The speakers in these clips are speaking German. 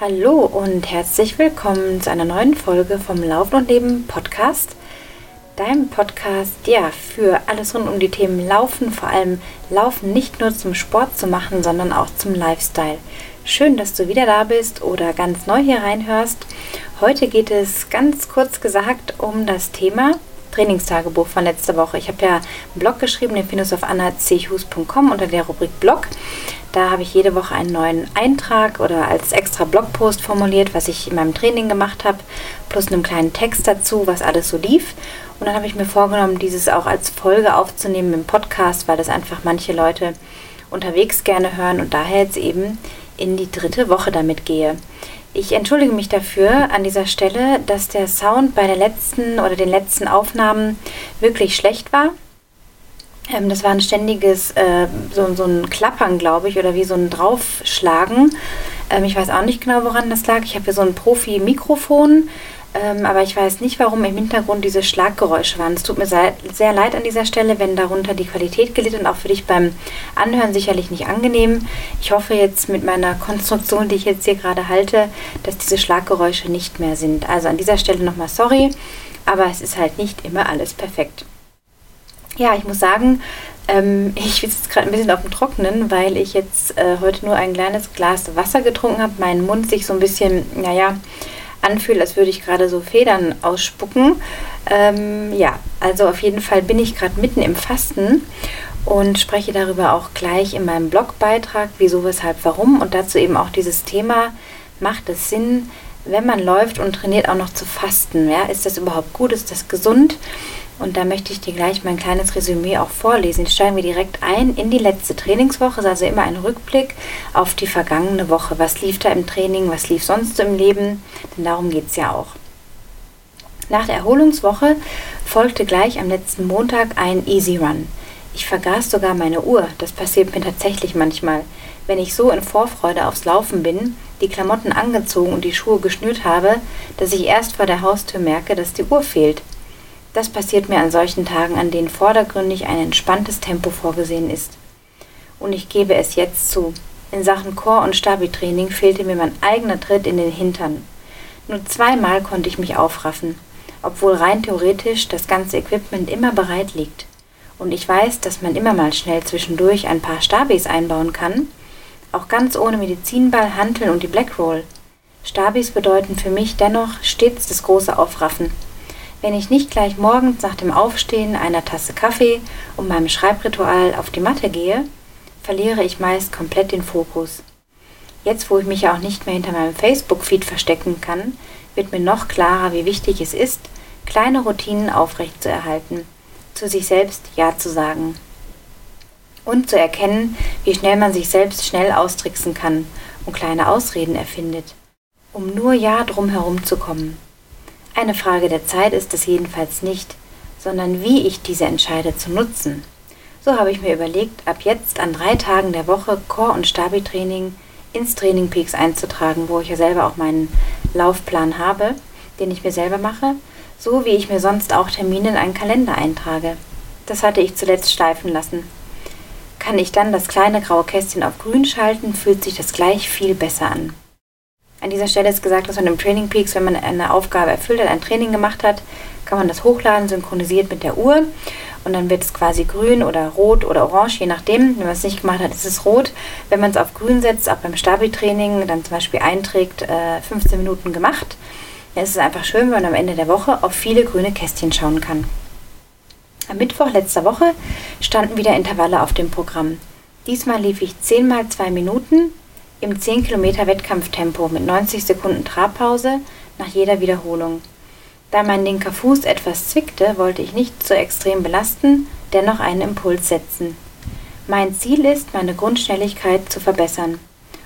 Hallo und herzlich willkommen zu einer neuen Folge vom Laufen und Leben Podcast. Deinem Podcast, ja, für alles rund um die Themen Laufen, vor allem Laufen nicht nur zum Sport zu machen, sondern auch zum Lifestyle. Schön, dass du wieder da bist oder ganz neu hier reinhörst. Heute geht es ganz kurz gesagt um das Thema Trainingstagebuch von letzter Woche. Ich habe ja einen Blog geschrieben, den findest du auf annachus.com unter der Rubrik Blog. Da habe ich jede Woche einen neuen Eintrag oder als extra Blogpost formuliert, was ich in meinem Training gemacht habe, plus einem kleinen Text dazu, was alles so lief. Und dann habe ich mir vorgenommen, dieses auch als Folge aufzunehmen im Podcast, weil das einfach manche Leute unterwegs gerne hören und daher jetzt eben in die dritte Woche damit gehe. Ich entschuldige mich dafür an dieser Stelle, dass der Sound bei der letzten oder den letzten Aufnahmen wirklich schlecht war. Ähm, das war ein ständiges, äh, so, so ein Klappern, glaube ich, oder wie so ein Draufschlagen. Ähm, ich weiß auch nicht genau, woran das lag. Ich habe hier so ein Profi-Mikrofon, ähm, aber ich weiß nicht, warum im Hintergrund diese Schlaggeräusche waren. Es tut mir sehr, leid an dieser Stelle, wenn darunter die Qualität gelitten und auch für dich beim Anhören sicherlich nicht angenehm. Ich hoffe jetzt mit meiner Konstruktion, die ich jetzt hier gerade halte, dass diese Schlaggeräusche nicht mehr sind. Also an dieser Stelle nochmal sorry, aber es ist halt nicht immer alles perfekt. Ja, ich muss sagen, ähm, ich sitze gerade ein bisschen auf dem Trockenen, weil ich jetzt äh, heute nur ein kleines Glas Wasser getrunken habe, mein Mund sich so ein bisschen, naja, anfühlt, als würde ich gerade so Federn ausspucken. Ähm, ja, also auf jeden Fall bin ich gerade mitten im Fasten und spreche darüber auch gleich in meinem Blogbeitrag, wieso, weshalb, warum und dazu eben auch dieses Thema, macht es Sinn, wenn man läuft und trainiert, auch noch zu fasten? Ja? Ist das überhaupt gut? Ist das gesund? Und da möchte ich dir gleich mein kleines Resümee auch vorlesen. Jetzt steigen wir direkt ein in die letzte Trainingswoche. Es ist also immer ein Rückblick auf die vergangene Woche. Was lief da im Training? Was lief sonst so im Leben? Denn darum geht es ja auch. Nach der Erholungswoche folgte gleich am letzten Montag ein Easy Run. Ich vergaß sogar meine Uhr. Das passiert mir tatsächlich manchmal. Wenn ich so in Vorfreude aufs Laufen bin, die Klamotten angezogen und die Schuhe geschnürt habe, dass ich erst vor der Haustür merke, dass die Uhr fehlt. Das passiert mir an solchen Tagen, an denen vordergründig ein entspanntes Tempo vorgesehen ist. Und ich gebe es jetzt zu. In Sachen Chor- und Stabi-Training fehlte mir mein eigener Tritt in den Hintern. Nur zweimal konnte ich mich aufraffen, obwohl rein theoretisch das ganze Equipment immer bereit liegt. Und ich weiß, dass man immer mal schnell zwischendurch ein paar Stabis einbauen kann, auch ganz ohne Medizinball, Hanteln und die Blackroll. Stabis bedeuten für mich dennoch stets das große Aufraffen wenn ich nicht gleich morgens nach dem Aufstehen einer Tasse Kaffee und meinem Schreibritual auf die Matte gehe, verliere ich meist komplett den Fokus. Jetzt, wo ich mich ja auch nicht mehr hinter meinem Facebook-Feed verstecken kann, wird mir noch klarer, wie wichtig es ist, kleine Routinen aufrechtzuerhalten, zu sich selbst Ja zu sagen und zu erkennen, wie schnell man sich selbst schnell austricksen kann und kleine Ausreden erfindet, um nur Ja drumherum zu kommen. Eine Frage der Zeit ist es jedenfalls nicht, sondern wie ich diese entscheide zu nutzen. So habe ich mir überlegt, ab jetzt an drei Tagen der Woche Core- und Stabi-Training ins Training Peaks einzutragen, wo ich ja selber auch meinen Laufplan habe, den ich mir selber mache, so wie ich mir sonst auch Termine in einen Kalender eintrage. Das hatte ich zuletzt steifen lassen. Kann ich dann das kleine graue Kästchen auf grün schalten, fühlt sich das gleich viel besser an. An dieser Stelle ist gesagt, dass man im Training Peaks, wenn man eine Aufgabe erfüllt hat, ein Training gemacht hat, kann man das hochladen, synchronisiert mit der Uhr. Und dann wird es quasi grün oder rot oder orange, je nachdem. Wenn man es nicht gemacht hat, ist es rot. Wenn man es auf grün setzt, auch beim Stabi-Training, dann zum Beispiel einträgt, äh, 15 Minuten gemacht, dann ist es einfach schön, wenn man am Ende der Woche auf viele grüne Kästchen schauen kann. Am Mittwoch letzter Woche standen wieder Intervalle auf dem Programm. Diesmal lief ich 10 mal 2 Minuten im 10 Kilometer Wettkampftempo mit 90 Sekunden Trabpause nach jeder Wiederholung. Da mein linker Fuß etwas zwickte, wollte ich nicht zu extrem belasten, dennoch einen Impuls setzen. Mein Ziel ist, meine Grundschnelligkeit zu verbessern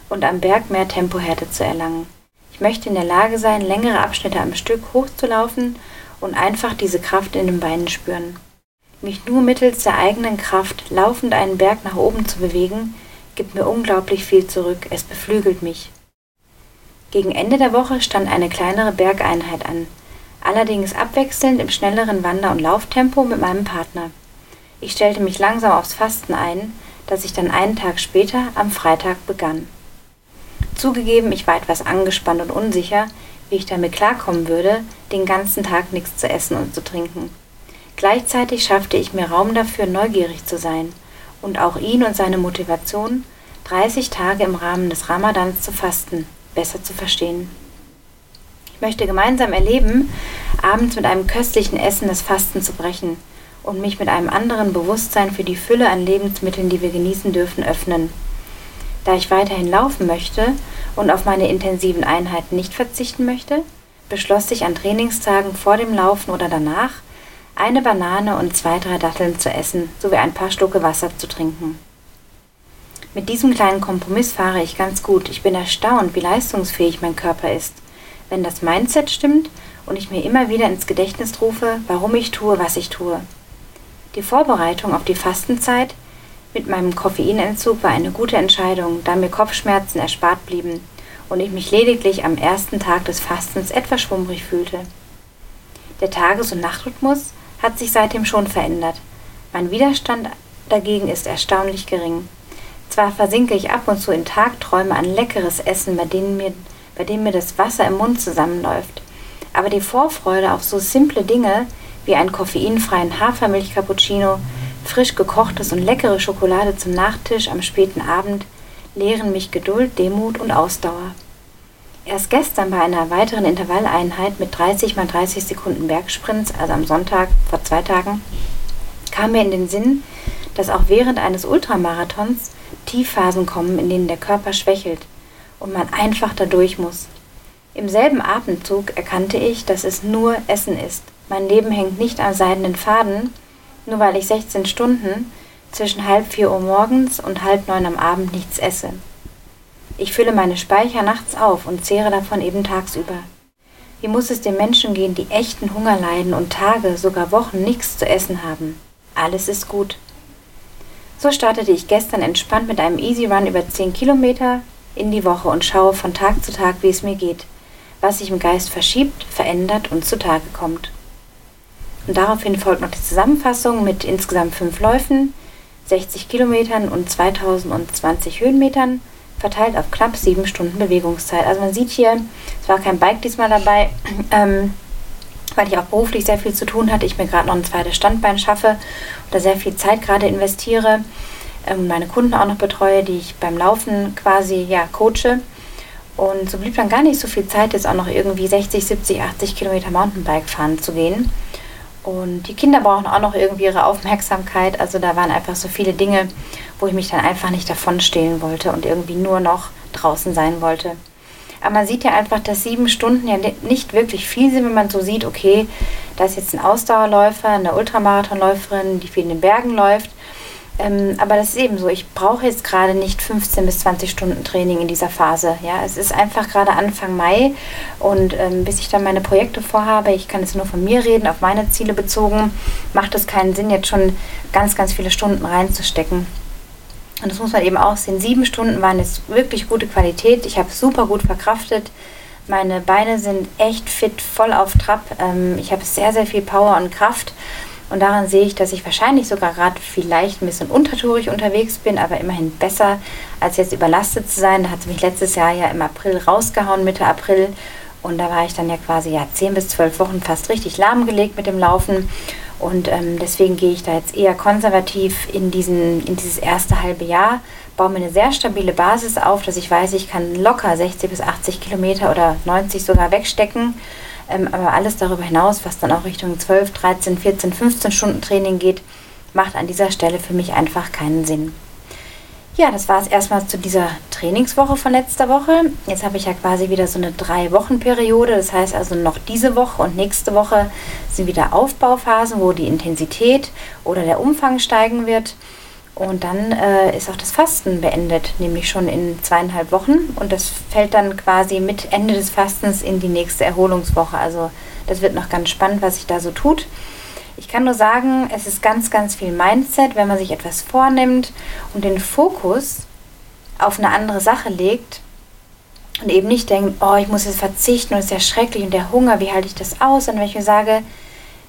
und am Berg mehr Tempohärte zu erlangen. Ich möchte in der Lage sein, längere Abschnitte am Stück hochzulaufen und einfach diese Kraft in den Beinen spüren. Mich nur mittels der eigenen Kraft laufend einen Berg nach oben zu bewegen, gibt mir unglaublich viel zurück, es beflügelt mich. Gegen Ende der Woche stand eine kleinere Bergeinheit an, allerdings abwechselnd im schnelleren Wander- und Lauftempo mit meinem Partner. Ich stellte mich langsam aufs Fasten ein, das ich dann einen Tag später am Freitag begann. Zugegeben, ich war etwas angespannt und unsicher, wie ich damit klarkommen würde, den ganzen Tag nichts zu essen und zu trinken. Gleichzeitig schaffte ich mir Raum dafür, neugierig zu sein und auch ihn und seine Motivation, 30 Tage im Rahmen des Ramadans zu fasten, besser zu verstehen. Ich möchte gemeinsam erleben, abends mit einem köstlichen Essen das Fasten zu brechen und mich mit einem anderen Bewusstsein für die Fülle an Lebensmitteln, die wir genießen dürfen, öffnen. Da ich weiterhin laufen möchte und auf meine intensiven Einheiten nicht verzichten möchte, beschloss ich an Trainingstagen vor dem Laufen oder danach, eine Banane und zwei, drei Datteln zu essen sowie ein paar Schlucke Wasser zu trinken. Mit diesem kleinen Kompromiss fahre ich ganz gut. Ich bin erstaunt, wie leistungsfähig mein Körper ist. Wenn das Mindset stimmt und ich mir immer wieder ins Gedächtnis rufe, warum ich tue, was ich tue. Die Vorbereitung auf die Fastenzeit mit meinem Koffeinentzug war eine gute Entscheidung, da mir Kopfschmerzen erspart blieben und ich mich lediglich am ersten Tag des Fastens etwas schwummrig fühlte. Der Tages- und Nachtrhythmus hat sich seitdem schon verändert. Mein Widerstand dagegen ist erstaunlich gering. Zwar versinke ich ab und zu in Tagträume an leckeres Essen, bei, denen mir, bei dem mir das Wasser im Mund zusammenläuft, aber die Vorfreude auf so simple Dinge wie einen koffeinfreien Hafermilch-Cappuccino frisch gekochtes und leckere Schokolade zum Nachtisch am späten Abend lehren mich Geduld, Demut und Ausdauer. Erst gestern bei einer weiteren Intervalleinheit mit 30 mal 30 Sekunden Bergsprints, also am Sonntag vor zwei Tagen, kam mir in den Sinn, dass auch während eines Ultramarathons Tiefphasen kommen, in denen der Körper schwächelt und man einfach dadurch muss. Im selben Atemzug erkannte ich, dass es nur Essen ist. Mein Leben hängt nicht am seidenen Faden, nur weil ich 16 Stunden zwischen halb vier Uhr morgens und halb neun am Abend nichts esse. Ich fülle meine Speicher nachts auf und zehre davon eben tagsüber. Wie muss es den Menschen gehen, die echten Hunger leiden und Tage, sogar Wochen nichts zu essen haben? Alles ist gut. So startete ich gestern entspannt mit einem Easy Run über 10 Kilometer in die Woche und schaue von Tag zu Tag, wie es mir geht, was sich im Geist verschiebt, verändert und zutage kommt. Und daraufhin folgt noch die Zusammenfassung mit insgesamt fünf Läufen, 60 Kilometern und 2020 Höhenmetern, verteilt auf knapp sieben Stunden Bewegungszeit. Also man sieht hier, es war kein Bike diesmal dabei, ähm, weil ich auch beruflich sehr viel zu tun hatte, ich mir gerade noch ein zweites Standbein schaffe oder sehr viel Zeit gerade investiere ähm, meine Kunden auch noch betreue, die ich beim Laufen quasi ja coache. Und so blieb dann gar nicht so viel Zeit, jetzt auch noch irgendwie 60, 70, 80 Kilometer Mountainbike fahren zu gehen. Und die Kinder brauchen auch noch irgendwie ihre Aufmerksamkeit. Also da waren einfach so viele Dinge, wo ich mich dann einfach nicht davon stehlen wollte und irgendwie nur noch draußen sein wollte. Aber man sieht ja einfach, dass sieben Stunden ja nicht wirklich viel sind, wenn man so sieht, okay, da ist jetzt ein Ausdauerläufer, eine Ultramarathonläuferin, die viel in den Bergen läuft. Ähm, aber das ist eben so, ich brauche jetzt gerade nicht 15 bis 20 Stunden Training in dieser Phase. Ja, es ist einfach gerade Anfang Mai und ähm, bis ich dann meine Projekte vorhabe, ich kann jetzt nur von mir reden, auf meine Ziele bezogen, macht es keinen Sinn, jetzt schon ganz, ganz viele Stunden reinzustecken. Und das muss man eben auch sehen. Sieben Stunden waren jetzt wirklich gute Qualität. Ich habe super gut verkraftet. Meine Beine sind echt fit, voll auf Trab. Ähm, ich habe sehr, sehr viel Power und Kraft. Und daran sehe ich, dass ich wahrscheinlich sogar gerade vielleicht ein bisschen untertourig unterwegs bin, aber immerhin besser, als jetzt überlastet zu sein. Da hat es mich letztes Jahr ja im April rausgehauen, Mitte April. Und da war ich dann ja quasi ja 10 bis 12 Wochen fast richtig lahmgelegt mit dem Laufen. Und ähm, deswegen gehe ich da jetzt eher konservativ in, diesen, in dieses erste halbe Jahr, baue mir eine sehr stabile Basis auf, dass ich weiß, ich kann locker 60 bis 80 Kilometer oder 90 sogar wegstecken ähm, aber alles darüber hinaus, was dann auch Richtung 12, 13, 14, 15 Stunden Training geht, macht an dieser Stelle für mich einfach keinen Sinn. Ja, das war es erstmal zu dieser Trainingswoche von letzter Woche. Jetzt habe ich ja quasi wieder so eine Drei-Wochen-Periode. Das heißt also noch diese Woche und nächste Woche sind wieder Aufbauphasen, wo die Intensität oder der Umfang steigen wird. Und dann äh, ist auch das Fasten beendet, nämlich schon in zweieinhalb Wochen. Und das fällt dann quasi mit Ende des Fastens in die nächste Erholungswoche. Also das wird noch ganz spannend, was sich da so tut. Ich kann nur sagen, es ist ganz, ganz viel Mindset, wenn man sich etwas vornimmt und den Fokus auf eine andere Sache legt und eben nicht denkt, oh, ich muss jetzt verzichten und es ist ja schrecklich und der Hunger, wie halte ich das aus? Und wenn ich mir sage,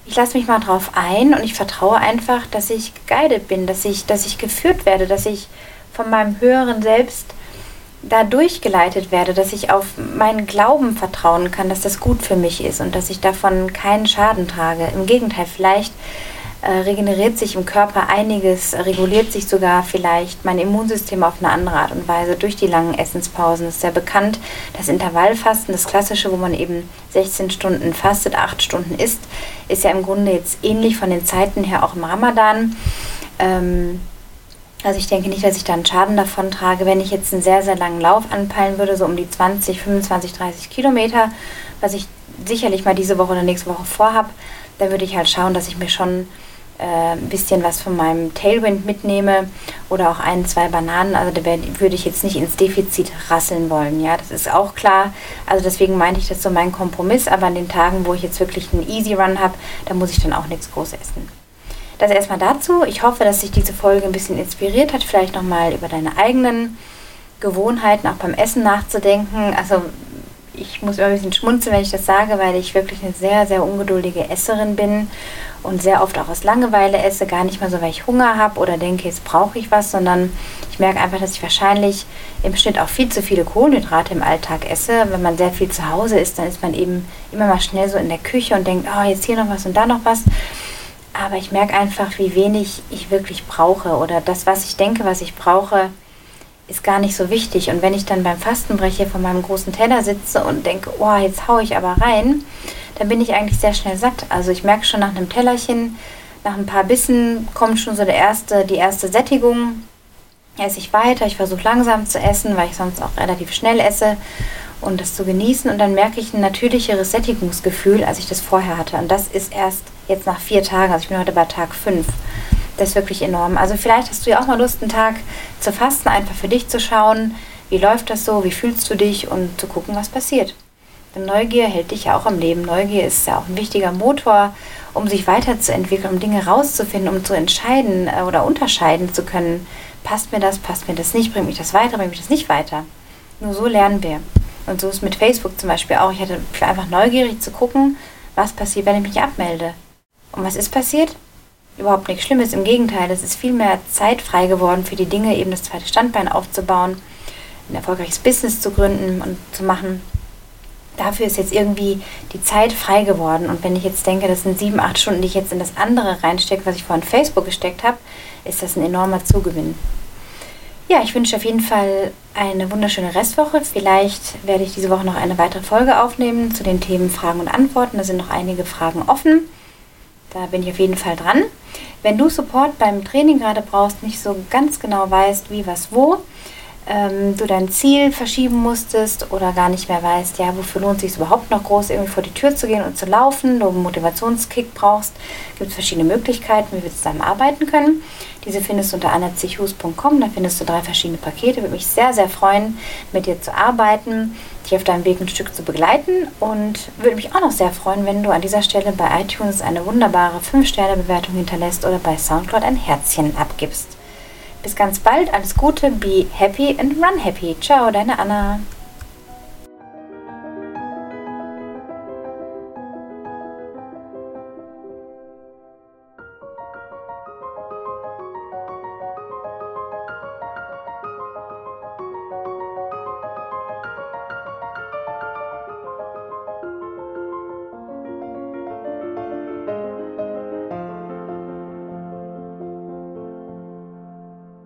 ich lasse mich mal drauf ein und ich vertraue einfach, dass ich geguided bin, dass ich, dass ich geführt werde, dass ich von meinem höheren Selbst da durchgeleitet werde, dass ich auf meinen Glauben vertrauen kann, dass das gut für mich ist und dass ich davon keinen Schaden trage. Im Gegenteil, vielleicht regeneriert sich im Körper einiges, reguliert sich sogar vielleicht mein Immunsystem auf eine andere Art und Weise durch die langen Essenspausen. Es ist sehr bekannt, das Intervallfasten, das klassische, wo man eben 16 Stunden fastet, 8 Stunden isst, ist ja im Grunde jetzt ähnlich von den Zeiten her auch im Ramadan. Ähm, also ich denke nicht, dass ich da einen Schaden davon trage, wenn ich jetzt einen sehr, sehr langen Lauf anpeilen würde, so um die 20, 25, 30 Kilometer, was ich sicherlich mal diese Woche oder nächste Woche vorhabe, dann würde ich halt schauen, dass ich mir schon äh, ein bisschen was von meinem Tailwind mitnehme oder auch ein, zwei Bananen. Also da würde ich jetzt nicht ins Defizit rasseln wollen. Ja, das ist auch klar. Also deswegen meinte ich das so mein Kompromiss. Aber an den Tagen, wo ich jetzt wirklich einen Easy Run habe, da muss ich dann auch nichts groß essen. Das erstmal dazu. Ich hoffe, dass sich diese Folge ein bisschen inspiriert hat, vielleicht nochmal über deine eigenen Gewohnheiten auch beim Essen nachzudenken. Also ich muss immer ein bisschen schmunzeln, wenn ich das sage, weil ich wirklich eine sehr, sehr ungeduldige Esserin bin und sehr oft auch aus Langeweile esse. Gar nicht mal so, weil ich Hunger habe oder denke, jetzt brauche ich was, sondern ich merke einfach, dass ich wahrscheinlich im Schnitt auch viel zu viele Kohlenhydrate im Alltag esse. Wenn man sehr viel zu Hause ist, dann ist man eben immer mal schnell so in der Küche und denkt, oh, jetzt hier noch was und da noch was. Aber ich merke einfach, wie wenig ich wirklich brauche oder das, was ich denke, was ich brauche, ist gar nicht so wichtig. Und wenn ich dann beim Fastenbrecher vor meinem großen Teller sitze und denke, oh, jetzt haue ich aber rein, dann bin ich eigentlich sehr schnell satt. Also ich merke schon nach einem Tellerchen, nach ein paar Bissen kommt schon so der erste, die erste Sättigung. Esse ich weiter, ich versuche langsam zu essen, weil ich sonst auch relativ schnell esse und das zu genießen. Und dann merke ich ein natürlicheres Sättigungsgefühl, als ich das vorher hatte. Und das ist erst jetzt nach vier Tagen, also ich bin heute bei Tag fünf. Das ist wirklich enorm. Also vielleicht hast du ja auch mal Lust, einen Tag zu fasten, einfach für dich zu schauen, wie läuft das so, wie fühlst du dich und zu gucken, was passiert. Denn Neugier hält dich ja auch am Leben. Neugier ist ja auch ein wichtiger Motor, um sich weiterzuentwickeln, um Dinge rauszufinden, um zu entscheiden äh, oder unterscheiden zu können. Passt mir das, passt mir das nicht, bringt mich das weiter, bringt mich das nicht weiter. Nur so lernen wir. Und so ist mit Facebook zum Beispiel auch. Ich hatte einfach neugierig zu gucken, was passiert, wenn ich mich abmelde. Und was ist passiert? Überhaupt nichts Schlimmes. Im Gegenteil, es ist viel mehr Zeit frei geworden für die Dinge, eben das zweite Standbein aufzubauen, ein erfolgreiches Business zu gründen und zu machen. Dafür ist jetzt irgendwie die Zeit frei geworden. Und wenn ich jetzt denke, das sind sieben, acht Stunden, die ich jetzt in das andere reinstecke, was ich vorhin Facebook gesteckt habe, ist das ein enormer Zugewinn. Ja, ich wünsche auf jeden Fall eine wunderschöne Restwoche. Vielleicht werde ich diese Woche noch eine weitere Folge aufnehmen zu den Themen Fragen und Antworten. Da sind noch einige Fragen offen. Da bin ich auf jeden Fall dran. Wenn du Support beim Training gerade brauchst, nicht so ganz genau weißt, wie, was, wo, ähm, du dein Ziel verschieben musstest oder gar nicht mehr weißt, ja, wofür lohnt es sich überhaupt noch groß irgendwie vor die Tür zu gehen und zu laufen, du einen Motivationskick brauchst, gibt es verschiedene Möglichkeiten, wie wir zusammen arbeiten können. Diese findest du unter annazichus.com, da findest du drei verschiedene Pakete. Würde mich sehr, sehr freuen, mit dir zu arbeiten, dich auf deinem Weg ein Stück zu begleiten und würde mich auch noch sehr freuen, wenn du an dieser Stelle bei iTunes eine wunderbare 5-Sterne-Bewertung hinterlässt oder bei Soundcloud ein Herzchen abgibst. Bis ganz bald, alles Gute, be happy and run happy. Ciao, deine Anna.